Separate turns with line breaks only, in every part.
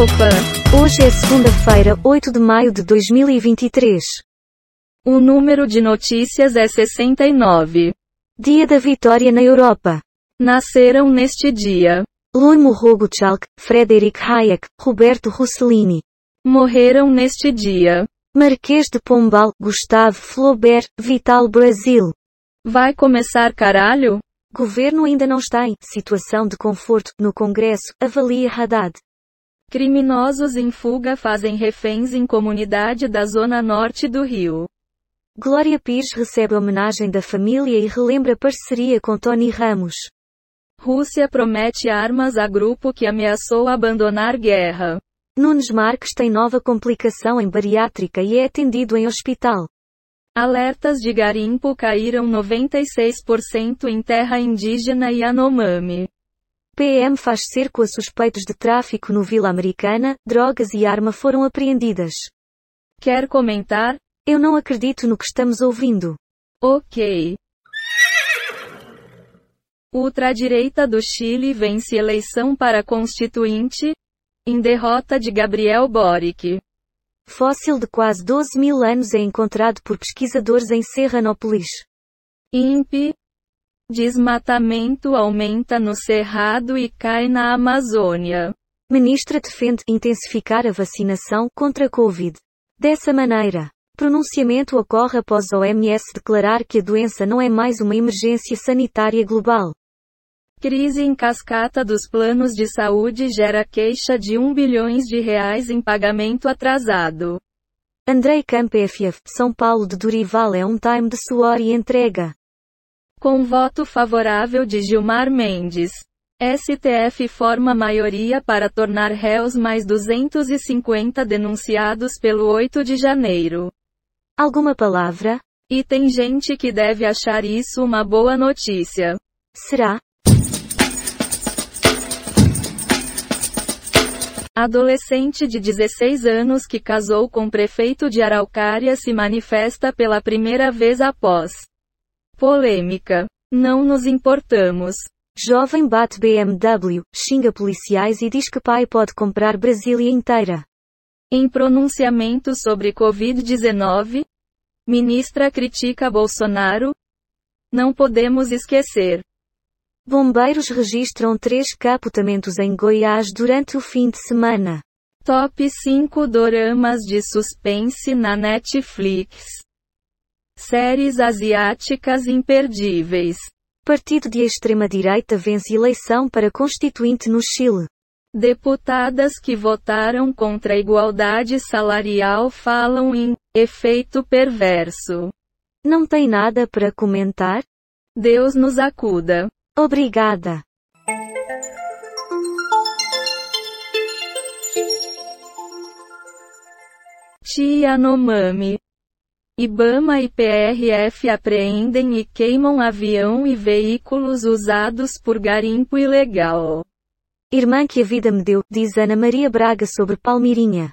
Opa! Hoje é segunda-feira, 8 de maio de 2023.
O número de notícias é 69.
Dia da vitória na Europa.
Nasceram neste dia.
Luimo Rogochak, Frederick Hayek, Roberto Rossellini.
Morreram neste dia.
Marquês de Pombal, Gustave Flaubert, Vital Brasil.
Vai começar caralho?
Governo ainda não está em situação de conforto no Congresso, avalia Haddad.
Criminosos em fuga fazem reféns em comunidade da zona norte do Rio.
Glória Pires recebe homenagem da família e relembra parceria com Tony Ramos.
Rússia promete armas a grupo que ameaçou abandonar guerra.
Nunes Marques tem nova complicação em bariátrica e é atendido em hospital.
Alertas de garimpo caíram 96% em terra indígena e Anomami.
PM faz cerco a suspeitos de tráfico no Vila Americana, drogas e arma foram apreendidas.
Quer comentar?
Eu não acredito no que estamos ouvindo.
Ok. Ultradireita do Chile vence eleição para constituinte, em derrota de Gabriel Boric.
Fóssil de quase 12 mil anos é encontrado por pesquisadores em Serranópolis.
INPE. Desmatamento aumenta no Cerrado e cai na Amazônia.
Ministra defende intensificar a vacinação contra a Covid. Dessa maneira, pronunciamento ocorre após a OMS declarar que a doença não é mais uma emergência sanitária global.
Crise em cascata dos planos de saúde gera queixa de 1 bilhões de reais em pagamento atrasado.
Andrei Camp FF, São Paulo de Durival é um time de suor e entrega.
Com voto favorável de Gilmar Mendes. STF forma maioria para tornar réus mais 250 denunciados pelo 8 de janeiro.
Alguma palavra?
E tem gente que deve achar isso uma boa notícia.
Será?
Adolescente de 16 anos que casou com prefeito de Araucária se manifesta pela primeira vez após polêmica. Não nos importamos.
Jovem bate BMW, xinga policiais e diz que pai pode comprar Brasília inteira.
Em pronunciamento sobre Covid-19, ministra critica Bolsonaro. Não podemos esquecer.
Bombeiros registram três capotamentos em Goiás durante o fim de semana.
Top 5 doramas de suspense na Netflix. Séries asiáticas imperdíveis.
Partido de extrema-direita vence eleição para constituinte no Chile.
Deputadas que votaram contra a igualdade salarial falam em efeito perverso.
Não tem nada para comentar?
Deus nos acuda.
Obrigada.
Tia Yanomami. Ibama e PRF apreendem e queimam avião e veículos usados por garimpo ilegal.
Irmã que a vida me deu, diz Ana Maria Braga sobre Palmirinha.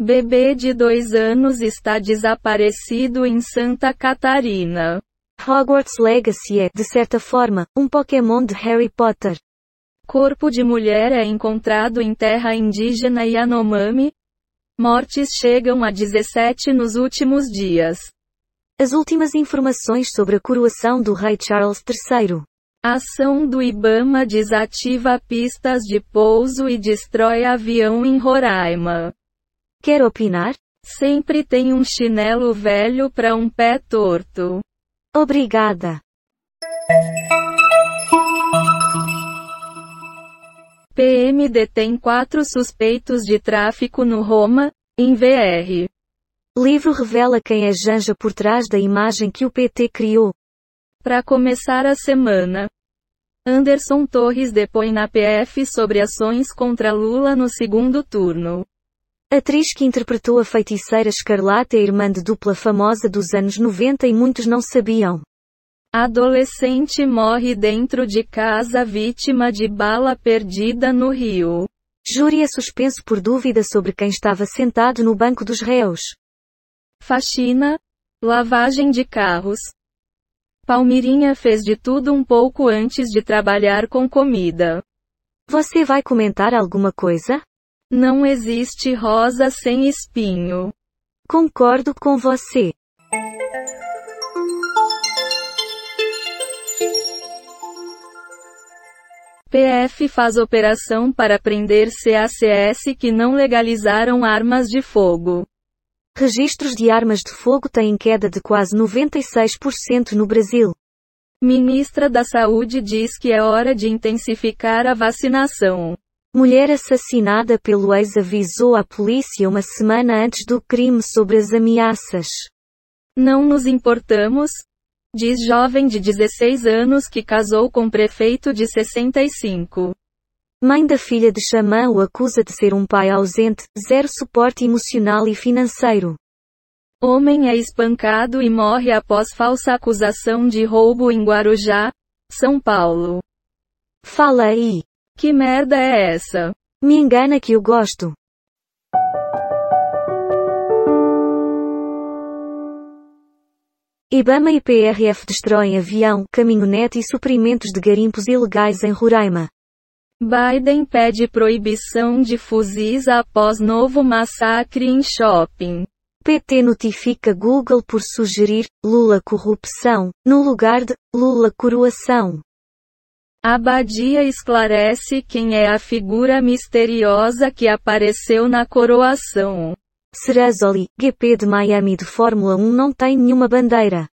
Bebê de dois anos está desaparecido em Santa Catarina.
Hogwarts Legacy é, de certa forma, um Pokémon de Harry Potter.
Corpo de mulher é encontrado em terra indígena Yanomami. Mortes chegam a 17 nos últimos dias.
As últimas informações sobre a coroação do rei Charles III.
Ação do Ibama desativa pistas de pouso e destrói avião em Roraima.
Quer opinar?
Sempre tem um chinelo velho para um pé torto.
Obrigada.
PM detém quatro suspeitos de tráfico no Roma, em VR.
Livro revela quem é Janja por trás da imagem que o PT criou.
Para começar a semana, Anderson Torres depõe na PF sobre ações contra Lula no segundo turno.
Atriz que interpretou a feiticeira Escarlate é irmã de dupla famosa dos anos 90 e muitos não sabiam.
Adolescente morre dentro de casa vítima de bala perdida no Rio.
Júri é suspenso por dúvida sobre quem estava sentado no banco dos réus.
Faxina, lavagem de carros. Palmirinha fez de tudo um pouco antes de trabalhar com comida.
Você vai comentar alguma coisa?
Não existe rosa sem espinho.
Concordo com você.
PF faz operação para prender CACS que não legalizaram armas de fogo.
Registros de armas de fogo têm queda de quase 96% no Brasil.
Ministra da Saúde diz que é hora de intensificar a vacinação.
Mulher assassinada pelo ex avisou a polícia uma semana antes do crime sobre as ameaças.
Não nos importamos, diz jovem de 16 anos que casou com prefeito de 65.
Mãe da filha de Xamã o acusa de ser um pai ausente, zero suporte emocional e financeiro.
Homem é espancado e morre após falsa acusação de roubo em Guarujá, São Paulo.
Fala aí.
Que merda é essa?
Me engana que eu gosto. Ibama e PRF destroem avião, caminhonete e suprimentos de garimpos ilegais em Roraima.
Biden pede proibição de fuzis após novo massacre em shopping.
PT notifica Google por sugerir Lula corrupção, no lugar de Lula coroação.
Abadia esclarece quem é a figura misteriosa que apareceu na coroação.
Cerazoli, GP de Miami de Fórmula 1 não tem nenhuma bandeira.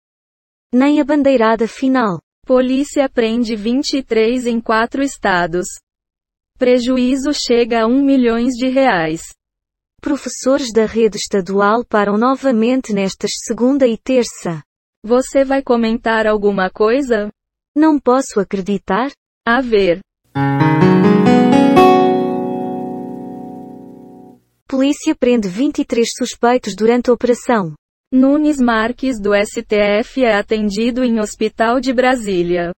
Nem a bandeirada final.
Polícia prende 23 em quatro estados. Prejuízo chega a 1 milhões de reais.
Professores da rede estadual param novamente nestas segunda e terça.
Você vai comentar alguma coisa?
Não posso acreditar?
A ver.
Polícia prende 23 suspeitos durante a operação.
Nunes Marques do STF é atendido em hospital de Brasília.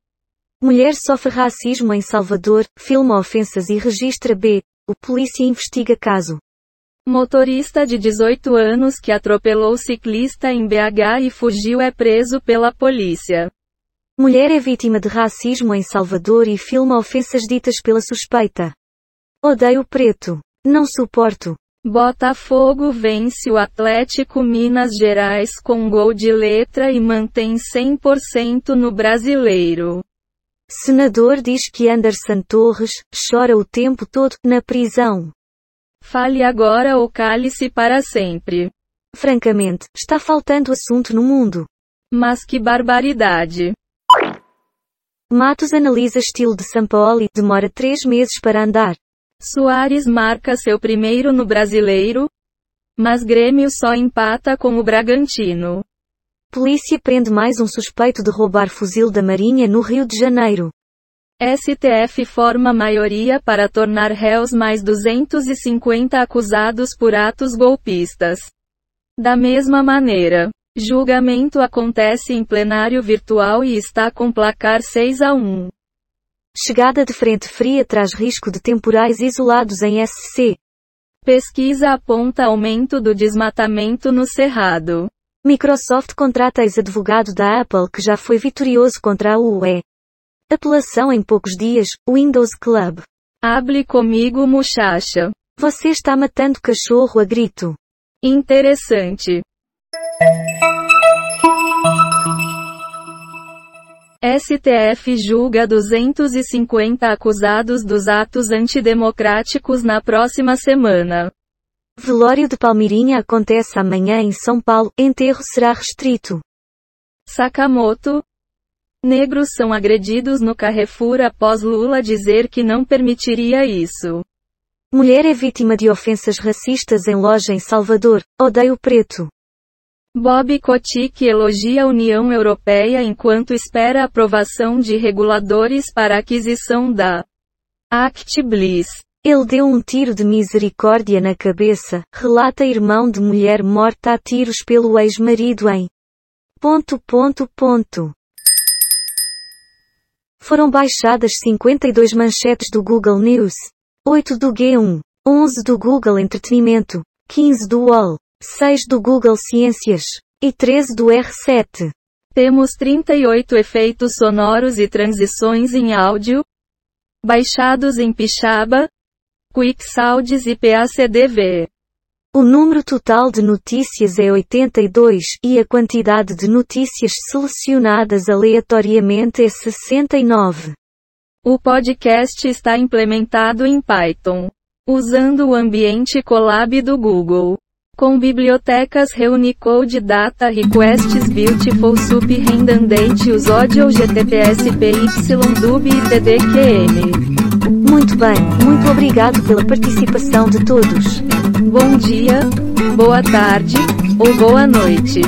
Mulher sofre racismo em Salvador, filma ofensas e registra B. O polícia investiga caso.
Motorista de 18 anos que atropelou ciclista em BH e fugiu é preso pela polícia.
Mulher é vítima de racismo em Salvador e filma ofensas ditas pela suspeita. Odeio preto. Não suporto.
Botafogo vence o Atlético Minas Gerais com gol de letra e mantém 100% no brasileiro.
Senador diz que Anderson Torres chora o tempo todo na prisão.
Fale agora ou cale-se para sempre.
Francamente, está faltando assunto no mundo.
Mas que barbaridade.
Matos analisa estilo de Sampaoli, demora três meses para andar.
Soares marca seu primeiro no brasileiro, mas Grêmio só empata com o Bragantino.
Polícia prende mais um suspeito de roubar fuzil da Marinha no Rio de Janeiro.
STF forma maioria para tornar réus mais 250 acusados por atos golpistas. Da mesma maneira, julgamento acontece em plenário virtual e está com placar 6 a 1.
Chegada de frente fria traz risco de temporais isolados em SC.
Pesquisa aponta aumento do desmatamento no Cerrado.
Microsoft contrata ex-advogado da Apple que já foi vitorioso contra a UE. Apelação em poucos dias, Windows Club.
Hable comigo, muchacha.
Você está matando cachorro a grito.
Interessante. STF julga 250 acusados dos atos antidemocráticos na próxima semana.
Velório de Palmirinha acontece amanhã em São Paulo, enterro será restrito.
Sakamoto. Negros são agredidos no Carrefour após Lula dizer que não permitiria isso.
Mulher é vítima de ofensas racistas em loja em Salvador, odeio preto.
Bob Kotick elogia a União Europeia enquanto espera aprovação de reguladores para aquisição da Act Bliss.
Ele deu um tiro de misericórdia na cabeça, relata irmão de mulher morta a tiros pelo ex-marido em ponto ponto ponto. Foram baixadas 52 manchetes do Google News, 8 do G1, 11 do Google Entretenimento, 15 do UOL, 6 do Google Ciências e 13 do R7.
Temos 38 efeitos sonoros e transições em áudio baixados em Pixaba, QuickSauds e PACDV.
O número total de notícias é 82 e a quantidade de notícias selecionadas aleatoriamente é 69.
O podcast está implementado em Python, usando o ambiente Colab do Google. Com bibliotecas Reunicode Data Requests Beautiful Sup Redundant Use Audio GTPS PYDub e TDQM.
Muito bem, muito obrigado pela participação de todos.
Bom dia, boa tarde, ou boa noite.